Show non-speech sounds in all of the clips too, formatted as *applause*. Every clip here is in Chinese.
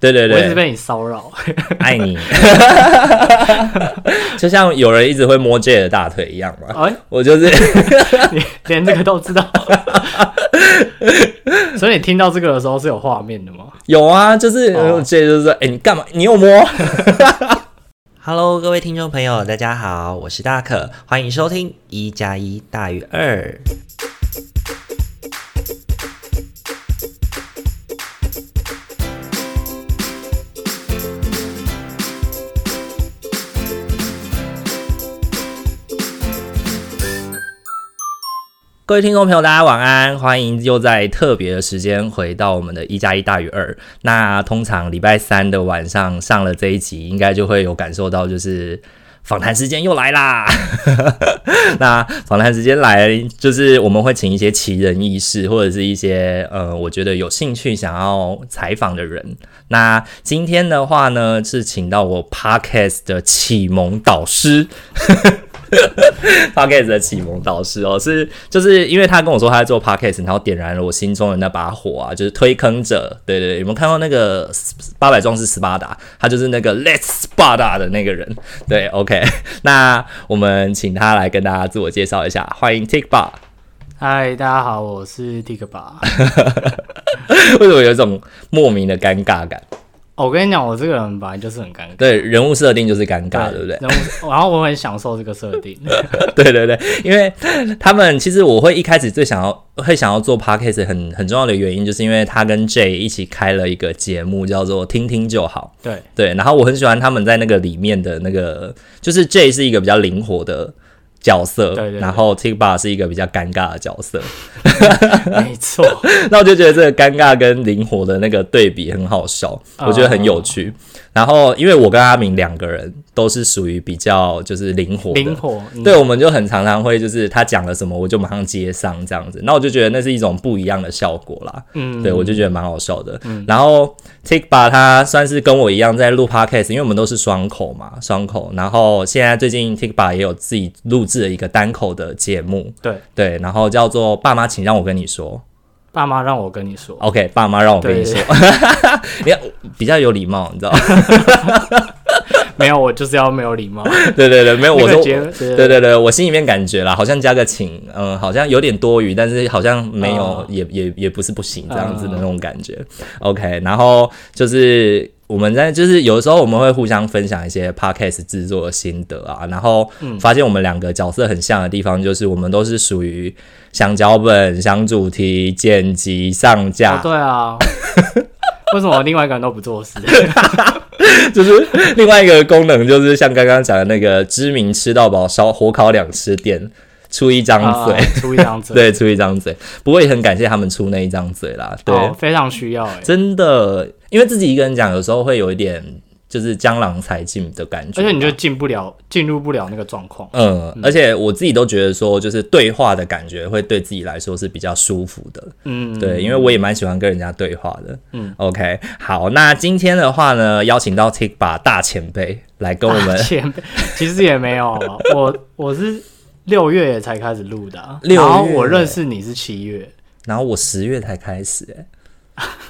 对对对，我一直被你骚扰，*laughs* 爱你，*laughs* 就像有人一直会摸 J 的大腿一样嘛。哎，我就是 *laughs* 你连这个都知道，所以你听到这个的时候是有画面的吗？有啊，就是 J 就是说，哎，你干嘛？你又摸？Hello，各位听众朋友，大家好，我是大可，欢迎收听一加一大于二。各位听众朋友，大家晚安，欢迎又在特别的时间回到我们的一加一大于二。那通常礼拜三的晚上上了这一集，应该就会有感受到，就是访谈时间又来啦。*laughs* 那访谈时间来，就是我们会请一些奇人异事，或者是一些呃，我觉得有兴趣想要采访的人。那今天的话呢，是请到我 Podcast 的启蒙导师。*laughs* Podcast 的启蒙导师哦，是就是因为他跟我说他在做 Podcast，然后点燃了我心中的那把火啊，就是推坑者。对对对，有没有看到那个八百壮士斯巴达？他就是那个 Let's Sparta 的那个人。对，OK，*laughs* 那我们请他来跟大家自我介绍一下，欢迎 Tikba。嗨，大家好，我是 Tikba。*laughs* 为什么有一种莫名的尴尬感？我跟你讲，我这个人本来就是很尴尬。对，人物设定就是尴尬，对，不对？人物，*laughs* 然后我很享受这个设定。*laughs* 对对对，因为他们其实我会一开始最想要会想要做 podcast 很很重要的原因，就是因为他跟 Jay 一起开了一个节目，叫做听听就好。对对，然后我很喜欢他们在那个里面的那个，就是 Jay 是一个比较灵活的。角色，对对对，然后 Tikba 是一个比较尴尬的角色，*laughs* 没错。*laughs* 那我就觉得这个尴尬跟灵活的那个对比很好笑，我觉得很有趣。Oh. 然后，因为我跟阿明两个人都是属于比较就是灵活的，灵活，嗯、对，我们就很常常会就是他讲了什么，我就马上接上这样子。那我就觉得那是一种不一样的效果啦，嗯，对，我就觉得蛮好笑的。嗯、然后 Tikba 他算是跟我一样在录 Podcast，因为我们都是双口嘛，双口。然后现在最近 Tikba 也有自己录制了一个单口的节目，对对，然后叫做《爸妈，请让我跟你说》。爸妈让我跟你说，OK，爸妈让我跟你说，*laughs* 你看比较有礼貌，你知道吗？*laughs* 没有，我就是要没有礼貌。*laughs* 对对对，没有，我说，对对对，我心里面感觉啦，好像加个请，嗯，好像有点多余，但是好像没有，哦、也也也不是不行，这样子的那种感觉。哦、OK，然后就是。我们在就是有的时候我们会互相分享一些 podcast 制作的心得啊，然后发现我们两个角色很像的地方，就是我们都是属于想脚本、想主题、剪辑、上架。哦、对啊，*laughs* 为什么另外一个人都不做事？*laughs* 就是另外一个功能，就是像刚刚讲的那个知名吃到饱烧火烤两吃店。出一张嘴，出一张嘴，*laughs* 对，出一张嘴。不过也很感谢他们出那一张嘴啦，对，非常需要，哎，真的，因为自己一个人讲，有时候会有一点就是江郎才尽的感觉，而且你就进不了，进入不了那个状况。嗯，而且我自己都觉得说，就是对话的感觉会对自己来说是比较舒服的。嗯，对，因为我也蛮喜欢跟人家对话的。嗯，OK，好，那今天的话呢，邀请到 Tikba 大前辈来跟我们，前辈 *laughs* 其实也没有，我我是。六月才开始录的，啊，然后我认识你是七月，然后我十月才开始，哎，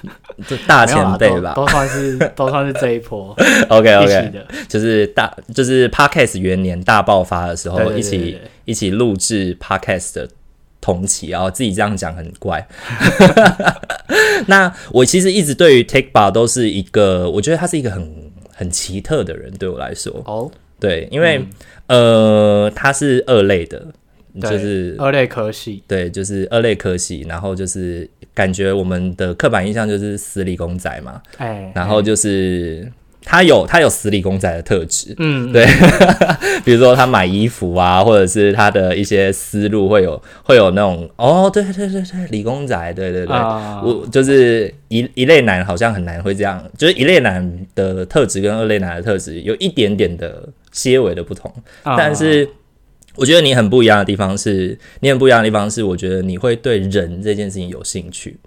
*laughs* 就大前辈吧，都，算是都算是这一波，*laughs* OK OK，就是大就是 Podcast 元年大爆发的时候，一起一起录制 Podcast 的同期，然后自己这样讲很怪。*laughs* 那我其实一直对于 Take Bar 都是一个，我觉得他是一个很很奇特的人，对我来说，哦，对，因为。嗯。呃，他是二类的，就是二类科系，对，就是二类科系，然后就是感觉我们的刻板印象就是死理工仔嘛，哎，然后就是他有他有死理工仔的特质，嗯，对，*laughs* 比如说他买衣服啊，或者是他的一些思路会有会有那种哦，对对对对，理工仔，对对对，啊、我就是一一类男好像很难会这样，就是一类男的特质跟二类男的特质有一点点的。些微的不同，但是我觉得你很不一样的地方是，你很不一样的地方是，我觉得你会对人这件事情有兴趣，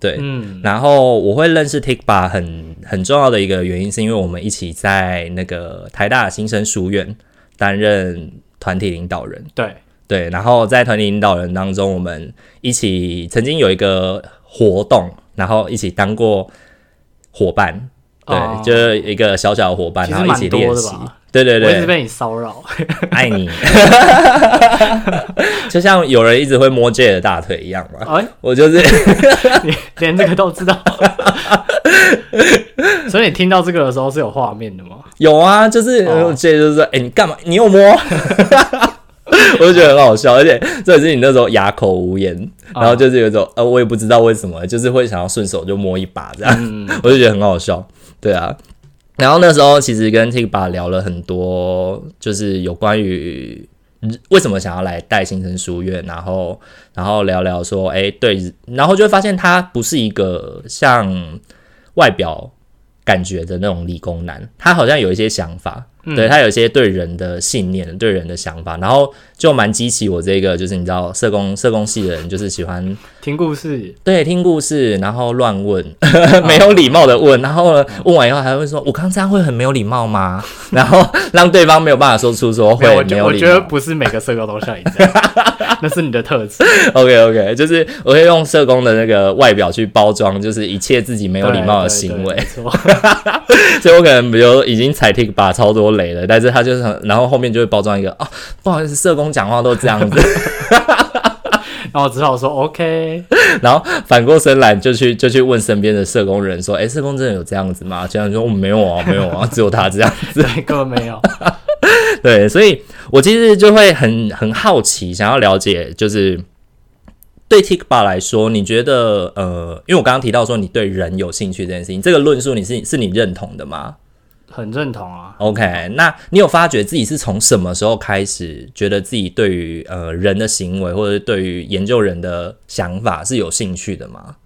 对，嗯，然后我会认识 Tikba 很很重要的一个原因，是因为我们一起在那个台大新生书院担任团体领导人，对。对，然后在团体领导人当中，我们一起曾经有一个活动，然后一起当过伙伴。对，就是一个小小的伙伴，然后一起练习。对对对，我一直被你骚扰，爱你，*laughs* 就像有人一直会摸 J 的大腿一样嘛。哎，我就是。你连这个都知道，*laughs* 所以你听到这个的时候是有画面的吗？有啊，就是 J 就是说，哎，你干嘛？你又摸？*laughs* 我就觉得很好笑，而且这也是你那时候哑口无言，然后就是有一种呃，我也不知道为什么，就是会想要顺手就摸一把这样，我就觉得很好笑，对啊。然后那时候其实跟 Tikba 聊了很多，就是有关于为什么想要来带新生书院，然后然后聊聊说，哎，对，然后就会发现他不是一个像外表感觉的那种理工男，他好像有一些想法。对，他有一些对人的信念，对人的想法，然后就蛮激起我这个，就是你知道，社工社工系的人就是喜欢听故事，对，听故事，然后乱问，没有礼貌的问，然后呢，问完以后还会说，我刚刚这样会很没有礼貌吗？然后让对方没有办法说出说会没有礼貌。我觉得不是每个社工都像你这样，*laughs* 那是你的特质。OK OK，就是我会用社工的那个外表去包装，就是一切自己没有礼貌的行为。*laughs* 所以我可能比如已经踩 Tikba 超多雷了，但是他就是很，然后后面就会包装一个啊，不好意思，社工讲话都这样子，*laughs* 然后只好说 OK，*laughs* 然后反过身来就去就去问身边的社工人说，哎、欸，社工真的有这样子吗？这样说我、哦、没有啊，没有啊，只有他这样子，*laughs* 对，根本没有。对，所以我其实就会很很好奇，想要了解，就是对 Tikba 来说，你觉得呃，因为我刚刚提到说你对人有兴趣这件事情，这个论述你是是你认同的吗？很认同啊。OK，那你有发觉自己是从什么时候开始觉得自己对于呃人的行为或者对于研究人的想法是有兴趣的吗？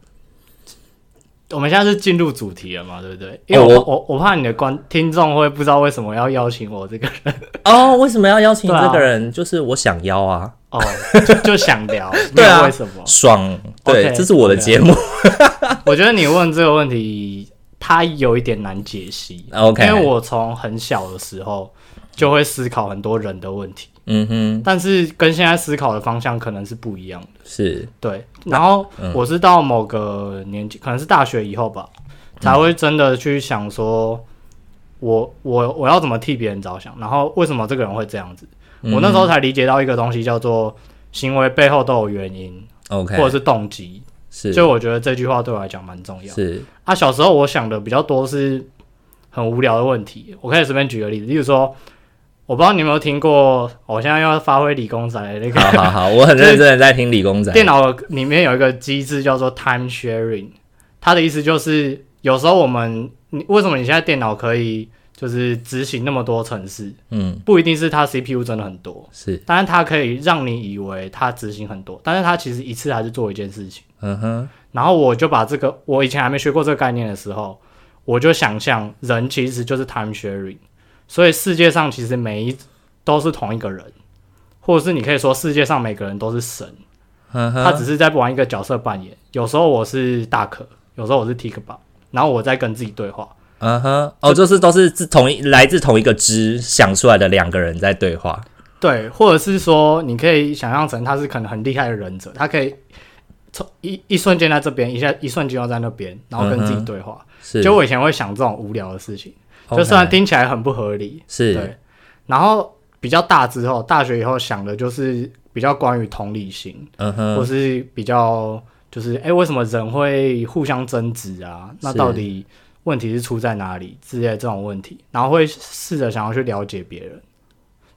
我们现在是进入主题了嘛，对不对？因为我、哦、我我，怕你的观听众会不知道为什么要邀请我这个人哦，为什么要邀请这个人？啊、就是我想邀啊，哦，就，就想聊，*laughs* 对啊，为什么爽？对，okay, 这是我的节目。Okay. *laughs* 我觉得你问这个问题。它有一点难解析，OK，因为我从很小的时候就会思考很多人的问题，嗯哼，但是跟现在思考的方向可能是不一样的，是。对。然后我是到某个年纪，可能是大学以后吧，才会真的去想说，我我我要怎么替别人着想，然后为什么这个人会这样子？我那时候才理解到一个东西，叫做行为背后都有原因，OK，或者是动机。是，就我觉得这句话对我来讲蛮重要。是啊，小时候我想的比较多是很无聊的问题。我可以随便举个例子，例如说，我不知道你有没有听过，我现在要发挥理工仔那个。好好好，我很认真的在听理工仔。*laughs* 电脑里面有一个机制叫做 time sharing，它的意思就是有时候我们，你为什么你现在电脑可以？就是执行那么多程式，嗯，不一定是它 CPU 真的很多，是，但是它可以让你以为它执行很多，但是它其实一次还是做一件事情，嗯哼。然后我就把这个，我以前还没学过这个概念的时候，我就想象人其实就是 time sharing，所以世界上其实每一都是同一个人，或者是你可以说世界上每个人都是神，嗯哼，他只是在玩一个角色扮演。有时候我是大可，有时候我是 Tikba，然后我在跟自己对话。嗯哼，哦，就是都是自同一来自同一个支想出来的两个人在对话，对，或者是说，你可以想象成他是可能很厉害的忍者，他可以从一一瞬间在这边，一下一瞬间要在那边，然后跟自己对话。嗯、是，就我以前会想这种无聊的事情.就虽然听起来很不合理，是对。然后比较大之后，大学以后想的就是比较关于同理心，嗯哼，或是比较就是哎、欸，为什么人会互相争执啊？那到底？问题是出在哪里之类的这种问题，然后会试着想要去了解别人，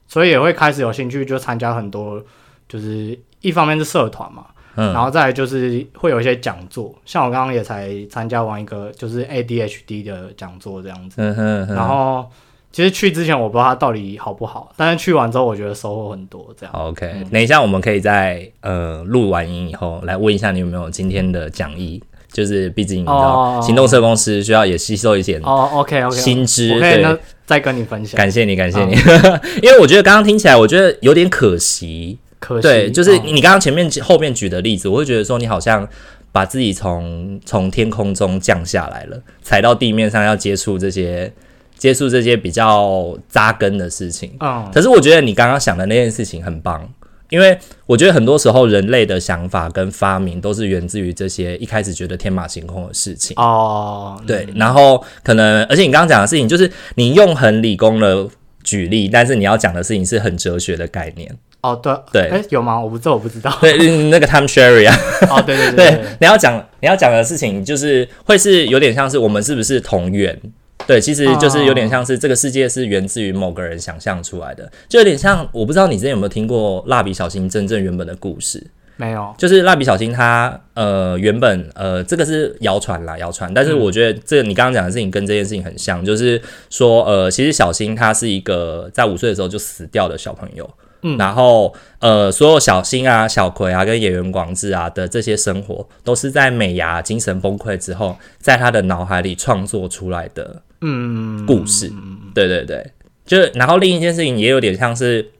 所以也会开始有兴趣，就参加很多，就是一方面是社团嘛，嗯，然后再来就是会有一些讲座，像我刚刚也才参加完一个就是 ADHD 的讲座这样子，嗯哼，然后其实去之前我不知道它到底好不好，但是去完之后我觉得收获很多，这样。OK，嗯，等一下我们可以在呃录完音以后来问一下你有没有今天的讲义。就是毕竟你知道，行动社公司需要也吸收一些哦，OK OK 薪资，对，再跟你分享。感谢你，感谢你，*laughs* 因为我觉得刚刚听起来，我觉得有点可惜。可惜，对，就是你刚刚前面后面举的例子，我会觉得说你好像把自己从从天空中降下来了，踩到地面上要接触这些接触这些比较扎根的事情。嗯，可是我觉得你刚刚想的那件事情很棒。因为我觉得很多时候人类的想法跟发明都是源自于这些一开始觉得天马行空的事情哦。对，然后可能而且你刚刚讲的事情，就是你用很理工的举例，但是你要讲的事情是很哲学的概念。哦，对对，哎，有吗？我不知道，我不知道。对，那个 time sharing 啊。哦，对对 *laughs* 对，对，你要讲你要讲的事情，就是会是有点像是我们是不是同源？对，其实就是有点像是这个世界是源自于某个人想象出来的，就有点像我不知道你之前有没有听过蜡笔小新真正原本的故事？没有，就是蜡笔小新他呃原本呃这个是谣传啦，谣传，但是我觉得这你刚刚讲的事情跟这件事情很像，就是说呃其实小新他是一个在五岁的时候就死掉的小朋友。嗯，然后呃，所有小新啊、小葵啊、跟演员广志啊的这些生活，都是在美伢精神崩溃之后，在他的脑海里创作出来的嗯故事。嗯，对对对，就然后另一件事情也有点像是，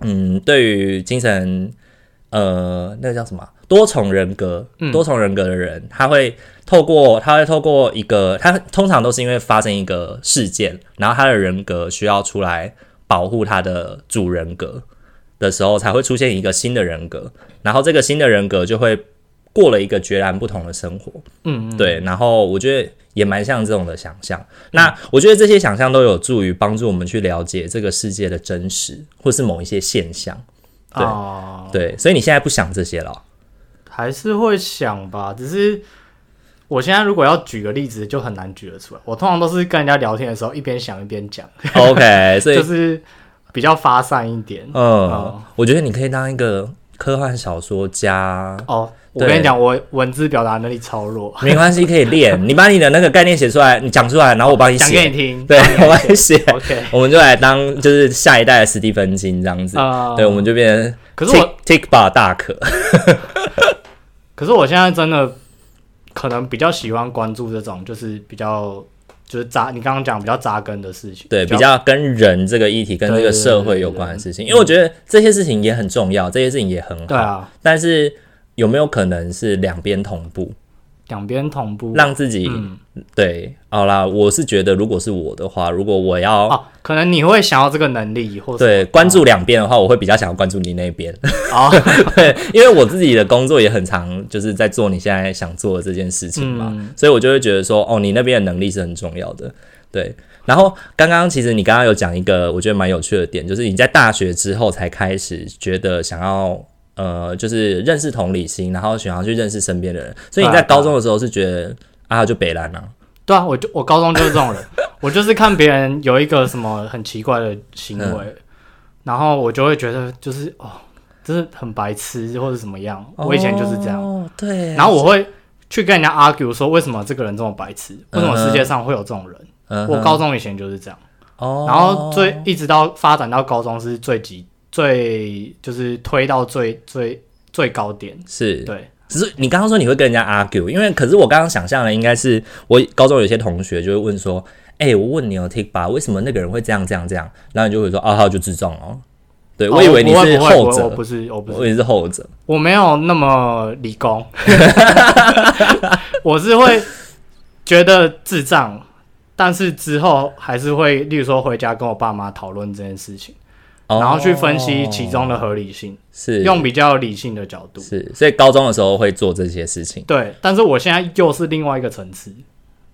嗯，对于精神呃那个叫什么多重人格、多重人格的人，他会透过他会透过一个，他通常都是因为发生一个事件，然后他的人格需要出来保护他的主人格。的时候才会出现一个新的人格，然后这个新的人格就会过了一个截然不同的生活。嗯，嗯，对。然后我觉得也蛮像这种的想象。嗯、那我觉得这些想象都有助于帮助我们去了解这个世界的真实，或是某一些现象。对，哦、对。所以你现在不想这些了？还是会想吧，只是我现在如果要举个例子，就很难举得出来。我通常都是跟人家聊天的时候一边想一边讲。OK，所以 *laughs* 就是。比较发散一点，嗯，哦、我觉得你可以当一个科幻小说家哦。我跟你讲，我文字表达能力超弱，没关系，可以练。*laughs* 你把你的那个概念写出来，你讲出来，然后我帮你写，讲给你听。对，我帮你写。OK，我们就来当就是下一代的史蒂芬金这样子。嗯、对，我们就变成。可是我 take bar 大可。*laughs* 可是我现在真的可能比较喜欢关注这种，就是比较。就是扎，你刚刚讲比较扎根的事情，对，比较跟人这个议题、跟这个社会有关的事情，因为我觉得这些事情也很重要，这些事情也很好，对啊。但是有没有可能是两边同步？两边同步，让自己、嗯、对，好啦，我是觉得，如果是我的话，如果我要，哦，可能你会想要这个能力，或对关注两边的话，我会比较想要关注你那边。哦，*laughs* 对，因为我自己的工作也很常就是在做你现在想做的这件事情嘛，嗯、所以我就会觉得说，哦，你那边的能力是很重要的。对，然后刚刚其实你刚刚有讲一个我觉得蛮有趣的点，就是你在大学之后才开始觉得想要。呃，就是认识同理心，然后想要去认识身边的人。所以你在高中的时候是觉得啊，就北烂啊？对啊，我就我高中就是这种人，*laughs* 我就是看别人有一个什么很奇怪的行为，嗯、然后我就会觉得就是哦，就是很白痴或者怎么样。我以前就是这样，哦、对。然后我会去跟人家 argue 说，为什么这个人这么白痴？为什么世界上会有这种人？嗯、我高中以前就是这样。哦。然后最一直到发展到高中是最极。最就是推到最最最高点，是对。只是你刚刚说你会跟人家 argue，因为可是我刚刚想象的应该是我高中有些同学就会问说：“哎、欸，我问你哦，Tik 吧，为什么那个人会这样这样这样？”然后你就会说：“啊，他就智障哦。对”我以为你是后者，我不是，我不是，我以为是后者，我没有那么理工，*laughs* 我是会觉得智障，但是之后还是会，例如说回家跟我爸妈讨论这件事情。然后去分析其中的合理性，哦、是用比较理性的角度，是，所以高中的时候会做这些事情。对，但是我现在又是另外一个层次，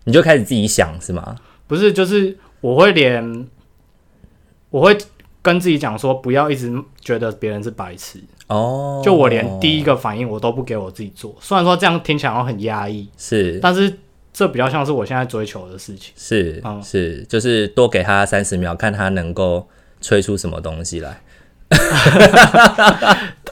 你就开始自己想是吗？不是，就是我会连，我会跟自己讲说，不要一直觉得别人是白痴哦。就我连第一个反应我都不给我自己做，虽然说这样听起来很压抑，是，但是这比较像是我现在追求的事情。是，嗯，是，就是多给他三十秒，看他能够。吹出什么东西来？*laughs*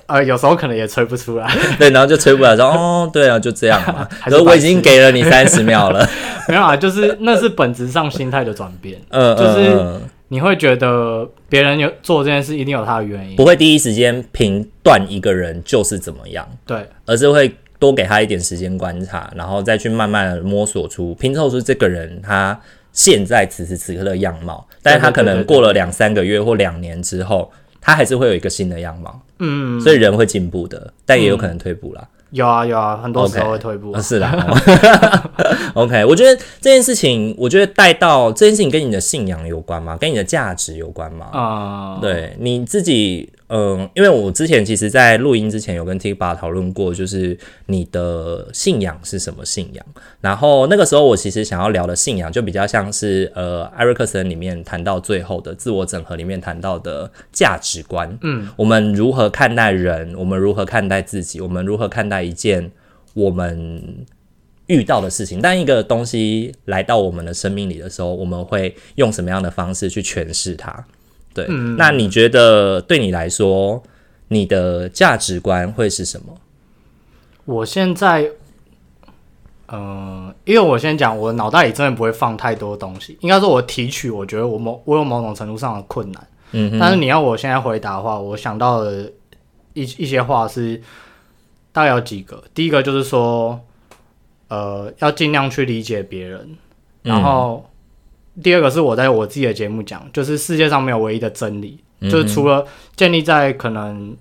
呃，有时候可能也吹不出来。*laughs* 对，然后就吹不来，说哦，对啊，就这样嘛。*laughs* 可是我已经给了你三十秒了。没有啊，就是那是本质上心态的转变。嗯，就是你会觉得别人有做这件事，一定有他的原因，不会第一时间评断一个人就是怎么样。对，而是会多给他一点时间观察，然后再去慢慢摸索出拼凑出这个人他。现在此时此刻的样貌，但是他可能过了两三个月或两年之后，他还是会有一个新的样貌。嗯，所以人会进步的，但也有可能退步啦。有啊有啊，很多时候会退步。是的。*laughs* *laughs* OK，我觉得这件事情，我觉得带到这件事情跟你的信仰有关吗？跟你的价值有关吗？啊，对，你自己，嗯，因为我之前其实，在录音之前有跟 Tikba 讨论过，就是你的信仰是什么信仰。然后那个时候，我其实想要聊的信仰，就比较像是呃，艾瑞克森里面谈到最后的自我整合里面谈到的价值观。嗯，我们如何看待人？我们如何看待自己？我们如何看待一件我们遇到的事情？当一个东西来到我们的生命里的时候，我们会用什么样的方式去诠释它？对，嗯，那你觉得对你来说，你的价值观会是什么？我现在，呃，因为我先讲，我脑袋里真的不会放太多东西。应该说，我提取，我觉得我某我有某种程度上的困难。嗯，但是你要我现在回答的话，我想到的一一些话是大概有几个。第一个就是说，呃，要尽量去理解别人，然后。嗯第二个是我在我自己的节目讲，就是世界上没有唯一的真理，嗯、就是除了建立在可能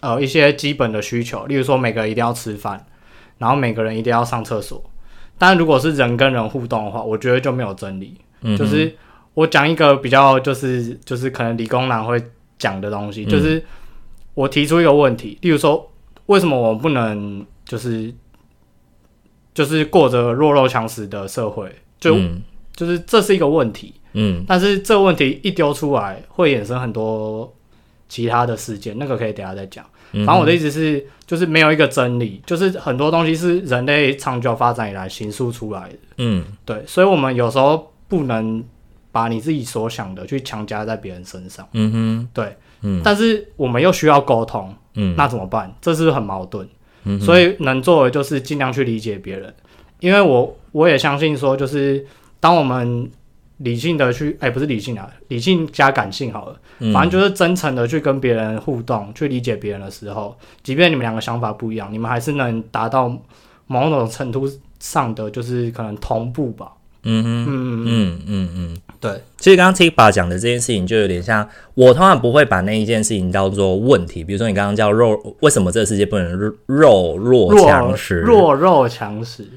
呃一些基本的需求，例如说每个人一定要吃饭，然后每个人一定要上厕所。但如果是人跟人互动的话，我觉得就没有真理。嗯、就是我讲一个比较就是就是可能理工男会讲的东西，嗯、就是我提出一个问题，例如说为什么我们不能就是就是过着弱肉强食的社会？就、嗯就是这是一个问题，嗯，但是这个问题一丢出来，会衍生很多其他的事件，那个可以等下再讲。反正我的意思是，就是没有一个真理，就是很多东西是人类长久发展以来形塑出来的，嗯，对，所以我们有时候不能把你自己所想的去强加在别人身上，嗯哼，对，嗯，但是我们又需要沟通，嗯，那怎么办？这是很矛盾，嗯，所以能做的就是尽量去理解别人，因为我我也相信说，就是。当我们理性的去，哎、欸，不是理性啊，理性加感性好了，嗯、反正就是真诚的去跟别人互动，去理解别人的时候，即便你们两个想法不一样，你们还是能达到某种程度上的，就是可能同步吧。嗯哼嗯嗯嗯嗯嗯，对。其实刚刚 Tikba 讲的这件事情，就有点像我通常不会把那一件事情当做问题，比如说你刚刚叫肉，为什么这个世界不能弱弱强食？弱肉强食。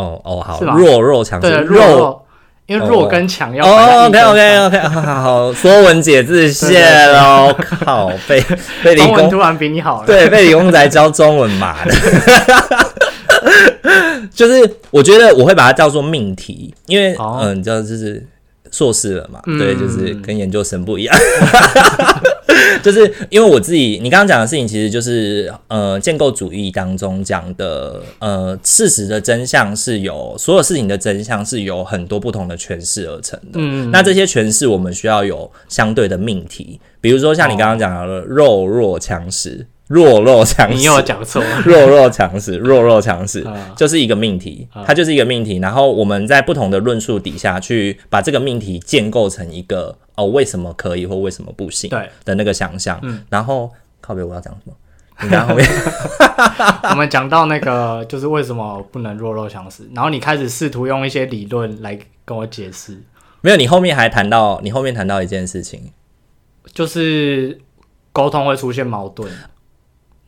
哦哦好，弱肉强食，弱，因为弱跟强要。哦，OK OK OK，*laughs* 好好好，说文解字谢喽，靠，被被理工突然比你好了，对，被理工仔教中文嘛。的，*laughs* 就是我觉得我会把它叫做命题，因为嗯，你知道就是硕士了嘛，对，就是跟研究生不一样。*laughs* *laughs* 就是因为我自己，你刚刚讲的事情，其实就是呃，建构主义当中讲的呃，事实的真相是有所有事情的真相是由很多不同的诠释而成的。嗯，那这些诠释我们需要有相对的命题，比如说像你刚刚讲的弱肉强食。弱肉强食，你又讲错了。*laughs* 弱肉强食，弱肉强食，就是一个命题，它就是一个命题。然后我们在不同的论述底下去把这个命题建构成一个哦，为什么可以或为什么不行？对的那个想象。嗯，然后靠北，我要讲什么？*laughs* 你看后面，我们讲到那个就是为什么不能弱肉强食，然后你开始试图用一些理论来跟我解释。没有，你后面还谈到，你后面谈到一件事情，就是沟通会出现矛盾。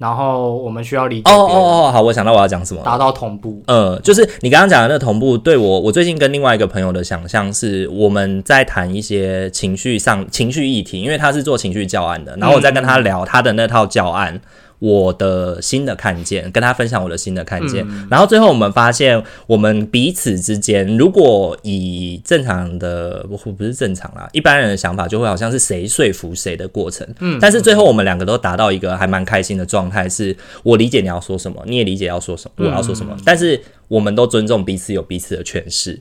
然后我们需要理解。哦哦哦，好，我想到我要讲什么，达到同步。呃，就是你刚刚讲的那个同步，对我，我最近跟另外一个朋友的想象是，我们在谈一些情绪上情绪议题，因为他是做情绪教案的，然后我在跟他聊他的那套教案。嗯我的新的看见，跟他分享我的新的看见，嗯、然后最后我们发现，我们彼此之间，如果以正常的不不是正常啦，一般人的想法就会好像是谁说服谁的过程，嗯，但是最后我们两个都达到一个还蛮开心的状态，是我理解你要说什么，你也理解要说什么，我要说什么，嗯、但是我们都尊重彼此有彼此的诠释，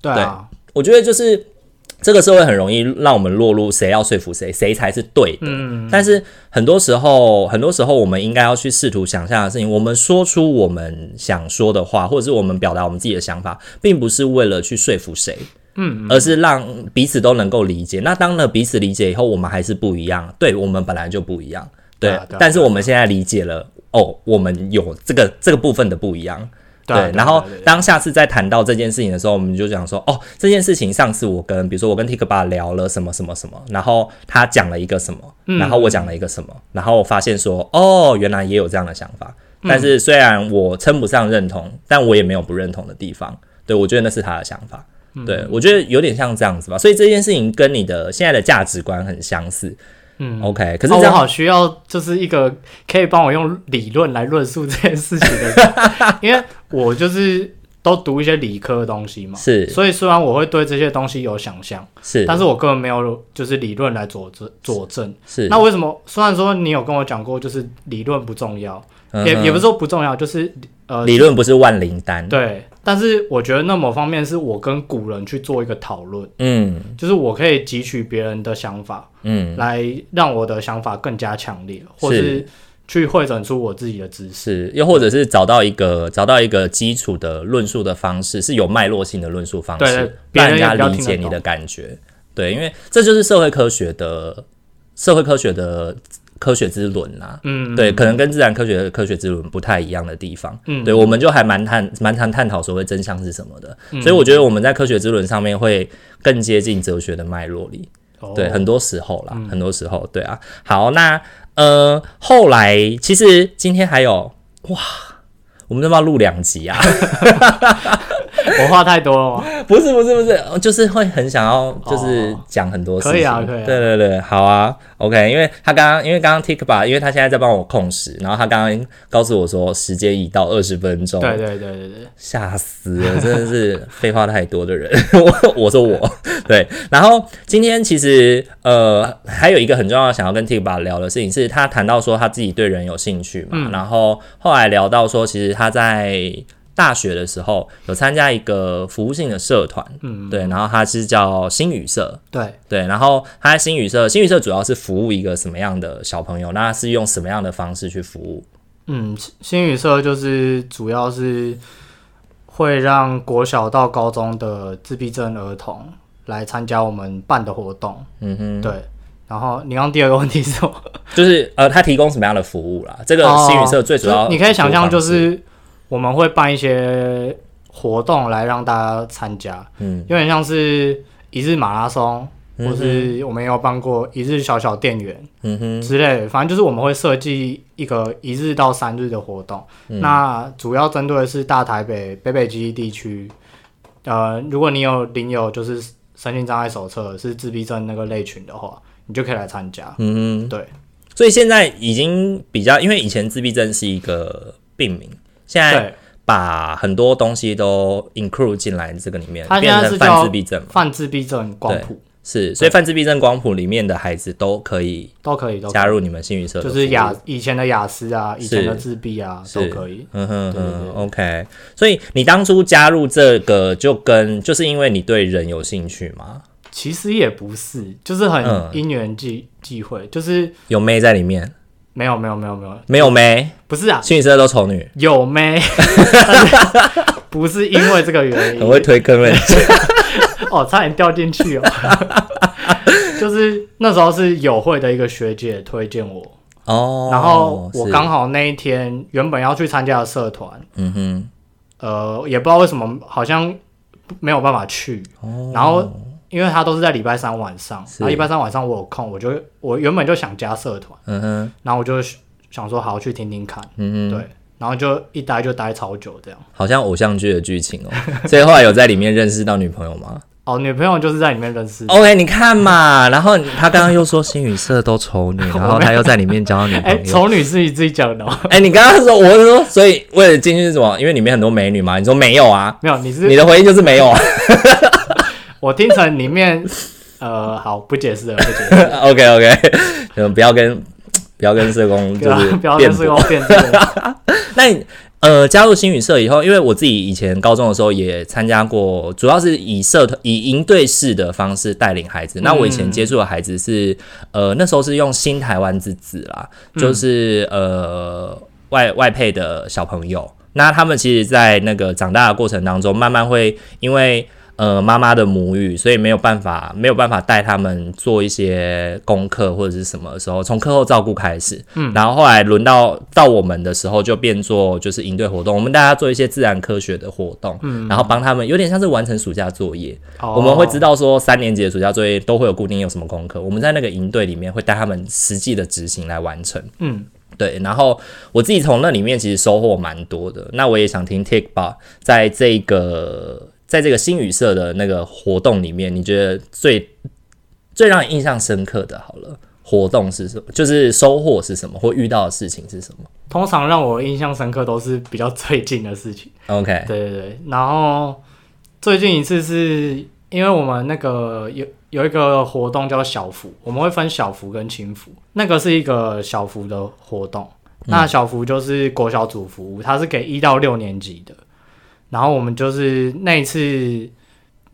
对啊，对，我觉得就是。这个社会很容易让我们落入谁要说服谁，谁才是对的。嗯，但是很多时候，很多时候我们应该要去试图想象的事情，我们说出我们想说的话，或者是我们表达我们自己的想法，并不是为了去说服谁，嗯，而是让彼此都能够理解。那当了彼此理解以后，我们还是不一样，对，我们本来就不一样，对。啊，对啊，但是我们现在理解了，哦，我们有这个这个部分的不一样。对，然后当下次再谈到这件事情的时候，我们就讲说，哦，这件事情上次我跟，比如说我跟 Tikba 聊了什么什么什么，然后他讲了一个什么，然后我讲了一个什么，然后我发现说，哦，原来也有这样的想法。但是虽然我称不上认同，但我也没有不认同的地方。对，我觉得那是他的想法。对，我觉得有点像这样子吧。所以这件事情跟你的现在的价值观很相似。嗯，OK。可是这样、哦、我好需要就是一个可以帮我用理论来论述这件事情的人，*laughs* 因为我就是都读一些理科的东西嘛，是。所以虽然我会对这些东西有想象，是，但是我根本没有就是理论来佐证佐证。是。那为什么？虽然说你有跟我讲过，就是理论不重要，嗯、也也不是说不重要，就是呃，理论不是万灵丹。对。但是我觉得那某方面是我跟古人去做一个讨论，嗯，就是我可以汲取别人的想法，嗯，来让我的想法更加强烈，或是去汇整出我自己的知识，又或者是找到一个找到一个基础的论述的方式，是有脉络性的论述方式，让人家理解你的感觉，对，因为这就是社会科学的社会科学的。科学之轮呐，嗯，对，可能跟自然科学的科学之轮不太一样的地方，嗯，对，我们就还蛮探蛮常探讨所谓真相是什么的，嗯，所以我觉得我们在科学之轮上面会更接近哲学的脉络里，哦，对，很多时候啦，嗯，很多时候，对啊，好，那呃，后来其实今天还有哇，我们要不要录两集啊？*laughs* *laughs* 我话太多了吗？不是不是不是，就是会很想要，就是讲很多事情。可以啊，可以。对对对，好啊，OK。因为他刚刚，因为刚刚 Tikba，因为他现在在帮我控时，然后他刚刚告诉我说时间已到二十分钟。对对对对对，吓死了，真的是废话太多的人。*laughs* 我我说我对，然后今天其实呃还有一个很重要想要跟 Tikba 聊的事情是，他谈到说他自己对人有兴趣嘛，嗯、然后后来聊到说其实他在。大学的时候有参加一个服务性的社团，嗯，对，然后它是叫星语社，对对，然后他在星语社，星语社主要是服务一个什么样的小朋友？那是用什么样的方式去服务？嗯，星语社就是主要是会让国小到高中的自闭症儿童来参加我们办的活动，嗯哼，对。然后你刚第二个问题是什么？就是呃，他提供什么样的服务啦？这个星语社最主要，哦，你可以想象就是。我们会办一些活动来让大家参加，嗯，有点像是一日马拉松，嗯、或是我们也有办过一日小小店员，嗯哼。之类的，反正就是我们会设计一个一日到三日的活动，嗯、那主要针对的是大台北、北北基地区，呃，如果你有领有就是身心障碍手册是自闭症那个类群的话，你就可以来参加，嗯哼，对，所以现在已经比较，因为以前自闭症是一个病名。现在把很多东西都 include 进来这个里面，变成泛自闭症，泛自闭症光谱是，所以泛自闭症光谱里面的孩子都可以，都可以加入你们星语社，就是雅以前的雅思啊，以前的自闭啊，都可以。嗯哼嗯，OK。所以你当初加入这个，就跟就是因为你对人有兴趣吗？其实也不是，就是很因缘际际会，就是有妹在里面。没有没有没有没有。没有没，不是啊，星语社都丑女，有没，*laughs* 不是因为这个原因，很会推坑人 *laughs* 哦，差点掉进去哦，*laughs* 就是那时候是友会的一个学姐推荐我。哦，然后我刚好那一天原本要去参加的社团，嗯哼，呃，也不知道为什么好像没有办法去，哦，然后。因为他都是在礼拜三晚上，然后礼拜三晚上我有空，我就我原本就想加社团，嗯哼，然后我就想说好去听听看，嗯哼，对，然后就一待就待超久这样，好像偶像剧的剧情哦。*laughs* 所以后来有在里面认识到女朋友吗？哦，女朋友就是在里面认识。OK，你看嘛，然后他刚刚又说新语社都丑女，*laughs* 然后他又在里面交到女朋友。丑女是你自己讲的。哎，你刚刚说我是说，所以为了进去是什么？因为里面很多美女嘛。你说没有啊？没有，你是你的回应就是没有啊。我听成里面，*laughs* 呃，好，不解释了，不解释。*laughs* OK OK，不要跟不要跟社工就是不要跟社工辩论。*laughs* 那你呃加入新语社以后，因为我自己以前高中的时候也参加过，主要是以社团以营队式的方式带领孩子。嗯、那我以前接触的孩子是呃那时候是用新台湾之子啦，就是、嗯、呃外外配的小朋友。那他们其实，在那个长大的过程当中，慢慢会因为。呃，妈妈的母语，所以没有办法，没有办法带他们做一些功课或者是什么的时候，从课后照顾开始，嗯，然后后来轮到到我们的时候，就变做就是营队活动，我们大家做一些自然科学的活动，嗯，然后帮他们有点像是完成暑假作业，哦，我们会知道说三年级的暑假作业都会有固定有什么功课，我们在那个营队里面会带他们实际的执行来完成，嗯，对，然后我自己从那里面其实收获蛮多的，那我也想听 Tikba 在这个。在这个新语社的那个活动里面，你觉得最最让你印象深刻的，好了，活动是什么？就是收获是什么，或遇到的事情是什么？通常让我印象深刻都是比较最近的事情。OK，对对对。然后最近一次是因为我们那个有有一个活动叫小福，我们会分小福跟轻福。那个是一个小福的活动，那小福就是国小组服务，它是给一到六年级的。然后我们就是那一次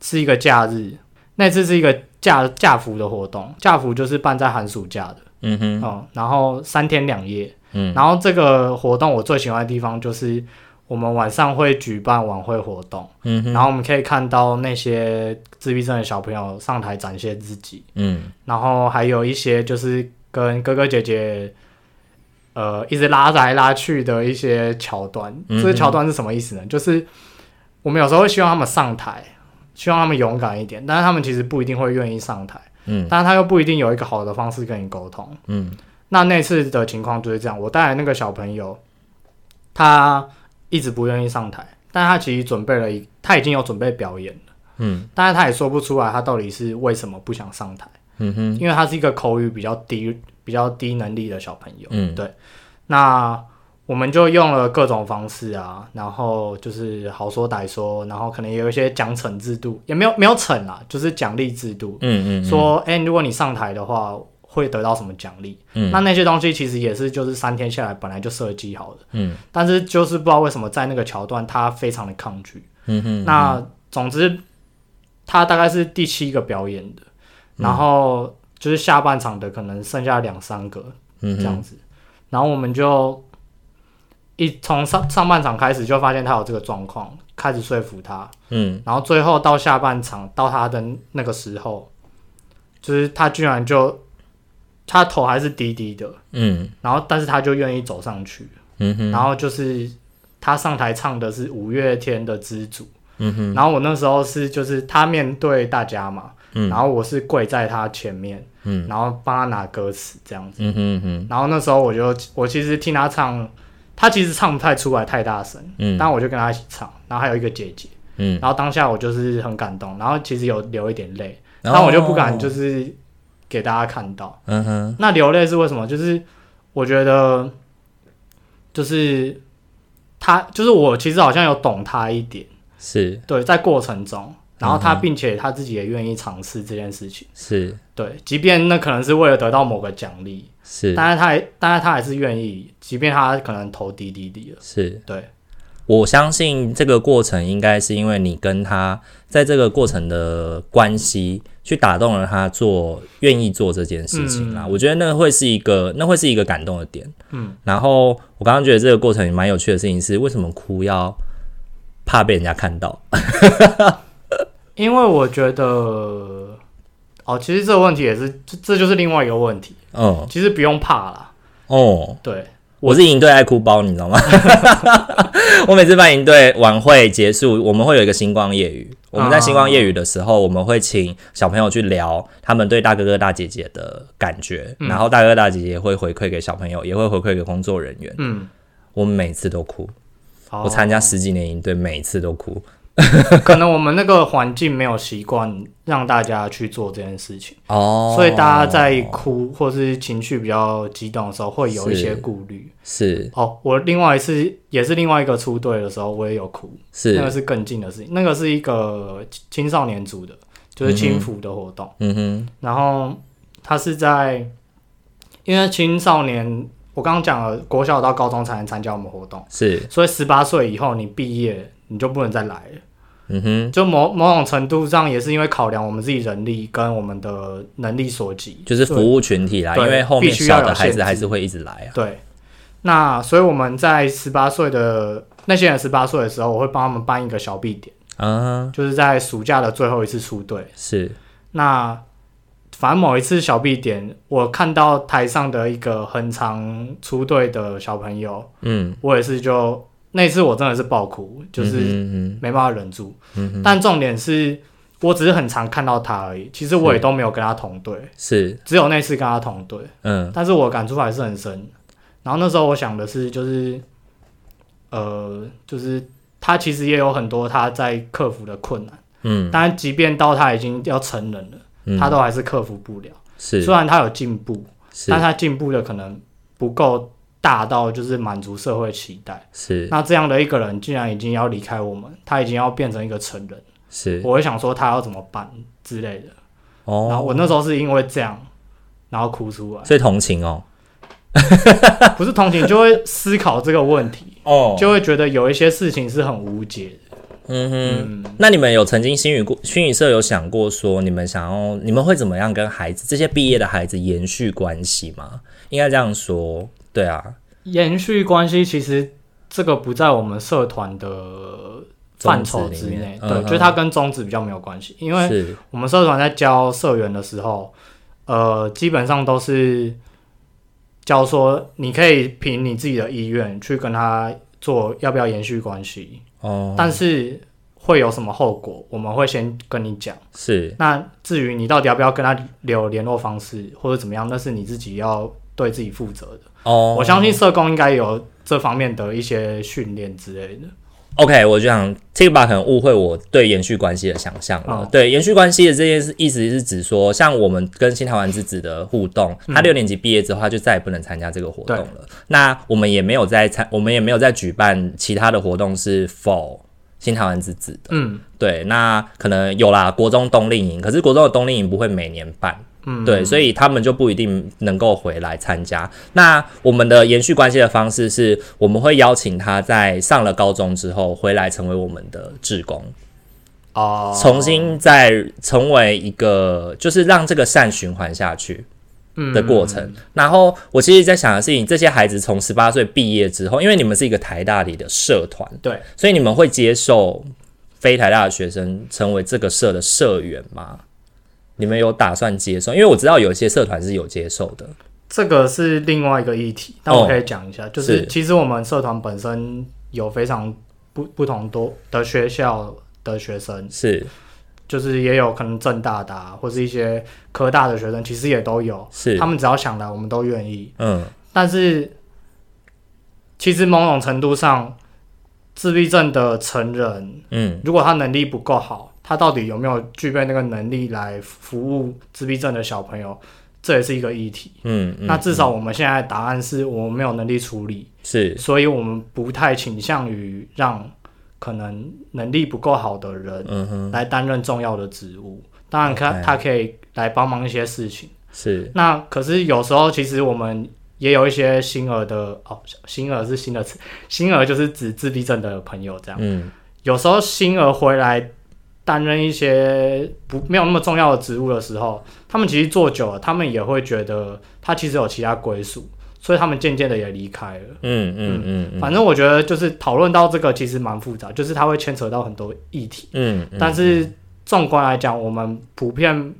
是一个假日，那次是一个。假假服的活动，假服就是办在寒暑假的，嗯哼，哦、嗯，然后三天两夜，嗯，然后这个活动我最喜欢的地方就是我们晚上会举办晚会活动，嗯哼，然后我们可以看到那些自闭症的小朋友上台展现自己，嗯，然后还有一些就是跟哥哥姐姐，呃，一直拉来拉去的一些桥段，嗯、这个桥段是什么意思呢？就是我们有时候会希望他们上台。希望他们勇敢一点，但是他们其实不一定会愿意上台，嗯，但是他又不一定有一个好的方式跟你沟通，嗯，那那次的情况就是这样，我带来那个小朋友，他一直不愿意上台，但他其实准备了一，他已经有准备表演了，嗯，但是他也说不出来他到底是为什么不想上台，嗯哼，因为他是一个口语比较低、比较低能力的小朋友，嗯，对，那。我们就用了各种方式啊，然后就是好说歹说，然后可能有一些奖惩制度，也没有没有惩啦，就是奖励制度。嗯，嗯嗯，说哎、欸，如果你上台的话，会得到什么奖励？嗯，那那些东西其实也是就是三天下来本来就设计好的。嗯，但是就是不知道为什么在那个桥段他非常的抗拒。嗯哼，那总之他大概是第七个表演的，然后就是下半场的可能剩下两三个，嗯，这样子，然后我们就。一从上上半场开始就发现他有这个状况，开始说服他，嗯，然后最后到下半场到他的那个时候，就是他居然就他头还是低低的，嗯，然后但是他就愿意走上去，嗯哼，然后就是他上台唱的是五月天的《知足》，嗯哼，然后我那时候是就是他面对大家嘛，嗯，然后我是跪在他前面，嗯，然后帮他拿歌词这样子，嗯哼嗯哼，然后那时候我就我其实听他唱。他其实唱不太出来，太大声。嗯，但我就跟他一起唱，然后还有一个姐姐。嗯，然后当下我就是很感动，然后其实有流一点泪，然后我就不敢就是给大家看到。嗯哼。那流泪是为什么？就是我觉得，就是他，就是我其实好像有懂他一点。是。对，在过程中，然后他并且他自己也愿意尝试这件事情。是。对，即便那可能是为了得到某个奖励。是，但是他还，但是他还是愿意，即便他可能投滴滴滴了。是，对，我相信这个过程应该是因为你跟他在这个过程的关系，去打动了他做愿意做这件事情啦。嗯、我觉得那会是一个，那会是一个感动的点。嗯，然后我刚刚觉得这个过程也蛮有趣的事情是，为什么哭要怕被人家看到？因为我觉得。哦，其实这个问题也是，这这就是另外一个问题。嗯，其实不用怕啦。哦，对，我是营队爱哭包，你知道吗？*laughs* 我每次办营队晚会结束，我们会有一个星光夜雨。我们在星光夜雨的时候，我们会请小朋友去聊他们对大哥哥大姐姐的感觉，嗯、然后大哥哥大姐姐会回馈给小朋友，也会回馈给工作人员。嗯，我每次都哭。哦、我参加十几年营队，每次都哭。*laughs* 可能我们那个环境没有习惯让大家去做这件事情哦，所以大家在哭或是情绪比较激动的时候，会有一些顾虑。是哦，我另外一次也是另外一个出队的时候，我也有哭。是那个是更近的事情，那个是一个青少年组的，就是轻抚的活动。嗯哼，然后他是在因为青少年，我刚刚讲了，国小到高中才能参加我们活动，是，所以十八岁以后你毕业你就不能再来了。嗯哼，就某某种程度上也是因为考量我们自己人力跟我们的能力所及，就是服务群体啦。因为后面小的孩子还是会一直来啊。对，那所以我们在十八岁的那些人十八岁的时候，我会帮他们办一个小 B 点，嗯，就是在暑假的最后一次出队。是，那反正某一次小 B 点，我看到台上的一个很长出队的小朋友，嗯，我也是就。那次我真的是爆哭，就是没办法忍住。但重点是我只是很常看到他而已，其实我也都没有跟他同队，是只有那次跟他同队。嗯，但是我感触还是很深。然后那时候我想的是，就是呃，就是他其实也有很多他在克服的困难。嗯，但即便到他已经要成人了，他都还是克服不了。是，虽然他有进步，但他进步的可能不够大到就是满足社会期待。是，那这样的一个人，竟然已经要离开我们，他已经要变成一个成人，是，我会想说他要怎么办之类的。哦，然后我那时候是因为这样，然后哭出来，所以同情哦，*laughs* 不是同情，就会思考这个问题哦，就会觉得有一些事情是很无解的。嗯哼，嗯，那你们有曾经心语过心语社有想过说，你们想要你们会怎么样跟孩子这些毕业的孩子延续关系吗？应该这样说，对啊，延续关系其实这个不在我们社团的范畴之内，对，就是它跟宗旨比较没有关系，因为我们社团在教社员的时候，呃，基本上都是教说你可以凭你自己的意愿去跟他做要不要延续关系。哦，但是会有什么后果？我们会先跟你讲。是，那至于你到底要不要跟他留联络方式或者怎么样，那是你自己要对自己负责的。哦，我相信社工应该有这方面的一些训练之类的。OK，我就想 Tikba 可能误会我对延续关系的想象了。哦、对延续关系的这件事，意思是指说，像我们跟新台湾之子的互动，嗯、他六年级毕业之后，他就再也不能参加这个活动了。那我们也没有在参，我们也没有在举办其他的活动是 for 新台湾之子的。嗯，对，那可能有啦，国中冬令营，可是国中的冬令营不会每年办。嗯，对，所以他们就不一定能够回来参加。那我们的延续关系的方式是，我们会邀请他在上了高中之后回来成为我们的志工，哦，重新再成为一个，就是让这个善循环下去的过程。嗯、然后我其实在想的是，你这些孩子从十八岁毕业之后，因为你们是一个台大里的社团，对，所以你们会接受非台大的学生成为这个社的社员吗？你们有打算接受？因为我知道有些社团是有接受的。这个是另外一个议题，但我可以讲一下，哦、就是其实我们社团本身有非常不不同多的学校的学生，是，就是也有可能正大的、啊、或是一些科大的学生，其实也都有，是，他们只要想来，我们都愿意。嗯，但是其实某种程度上，自闭症的成人，嗯，如果他能力不够好。他到底有没有具备那个能力来服务自闭症的小朋友？这也是一个议题。嗯，嗯，那至少我们现在的答案是我们没有能力处理，是，所以我们不太倾向于让可能能力不够好的人来担任重要的职务。嗯、当然，他他可以来帮忙一些事情。是，那可是有时候其实我们也有一些新儿的哦，新儿是新的词，新儿就是指自闭症的朋友这样。嗯，有时候新儿回来。担任一些不没有那么重要的职务的时候，他们其实做久了，他们也会觉得他其实有其他归属，所以他们渐渐的也离开了。嗯嗯嗯，嗯，反正我觉得就是讨论到这个其实蛮复杂，就是它会牵扯到很多议题。嗯，嗯，但是纵观来讲，我们普遍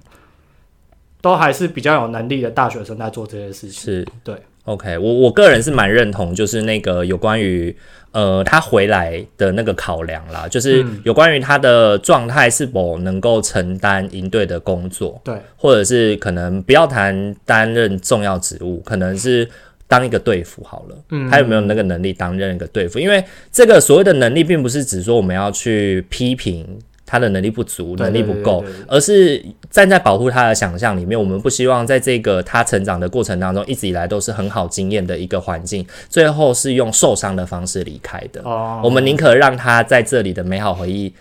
都还是比较有能力的大学生在做这些事情。是，对。OK，我我个人是蛮认同，就是那个有关于呃他回来的那个考量啦，就是有关于他的状态是否能够承担营队的工作，对，或者是可能不要谈担任重要职务，可能是当一个队服好了，嗯，他有没有那个能力担任一个队服？因为这个所谓的能力，并不是指说我们要去批评。他的能力不足，能力不够，而是站在保护他的想象里面。我们不希望在这个他成长的过程当中，一直以来都是很好经验的一个环境，最后是用受伤的方式离开的。哦，我们宁可让他在这里的美好回忆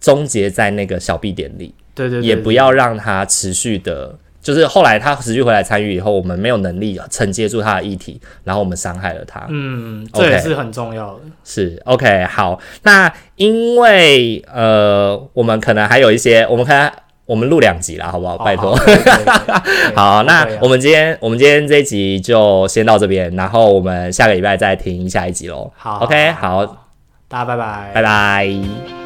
终结在那个小 B 点里，对对，也不要让他持续的。就是后来他持续回来参与以后，我们没有能力承接住他的议题，然后我们伤害了他。嗯，这也是很重要的。Okay, 是 OK，好。那因为呃，我们可能还有一些，我们看我们录两集了，好不好？拜托。好，*laughs* 那我们今天我们今天这一集就先到这边，然后我们下个礼拜再听下一集喽。好，OK，好，大家拜拜，拜拜。